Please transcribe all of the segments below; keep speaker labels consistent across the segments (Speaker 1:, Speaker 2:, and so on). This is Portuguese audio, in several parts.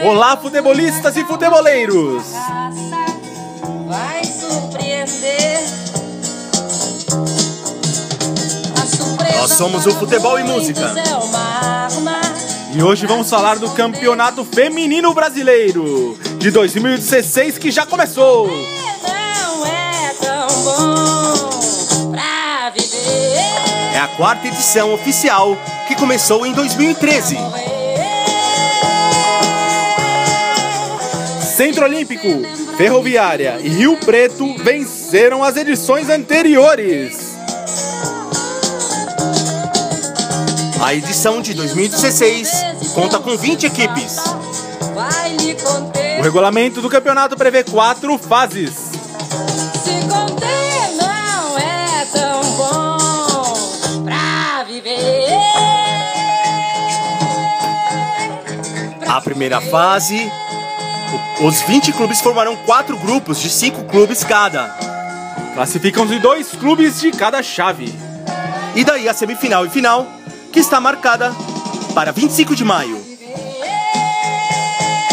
Speaker 1: Olá, futebolistas e futeboleiros!
Speaker 2: vai surpreender.
Speaker 3: Nós somos o Futebol e Música.
Speaker 2: É.
Speaker 1: E hoje vamos falar do Campeonato Feminino Brasileiro de 2016 que já começou.
Speaker 2: Não é tão bom
Speaker 3: quarta edição oficial que começou em 2013.
Speaker 1: Centro Olímpico, Ferroviária e Rio Preto venceram as edições anteriores.
Speaker 3: A edição de 2016 conta com 20 equipes.
Speaker 1: O regulamento do campeonato prevê quatro fases.
Speaker 3: A primeira fase, os 20 clubes formarão quatro grupos de cinco clubes cada.
Speaker 1: Classificam-se dois clubes de cada chave.
Speaker 3: E daí a semifinal e final, que está marcada para 25 de maio.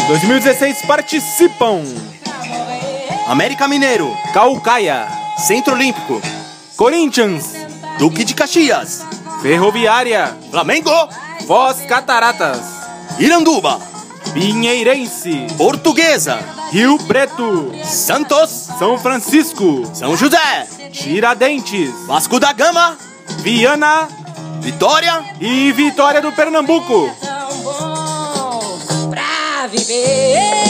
Speaker 1: Em 2016 participam
Speaker 3: América Mineiro,
Speaker 1: Calcaia,
Speaker 3: Centro Olímpico,
Speaker 1: Corinthians,
Speaker 3: Duque de Caxias,
Speaker 1: Ferroviária,
Speaker 3: Flamengo,
Speaker 1: Foz Cataratas,
Speaker 3: Iranduba,
Speaker 1: Pinheirense,
Speaker 3: Portuguesa,
Speaker 1: Rio Preto,
Speaker 3: Santos,
Speaker 1: São Francisco,
Speaker 3: São José,
Speaker 1: Tiradentes,
Speaker 3: Vasco da Gama,
Speaker 1: Viana
Speaker 3: Vitória,
Speaker 1: e Vitória do Pernambuco.
Speaker 2: Tão bom pra viver.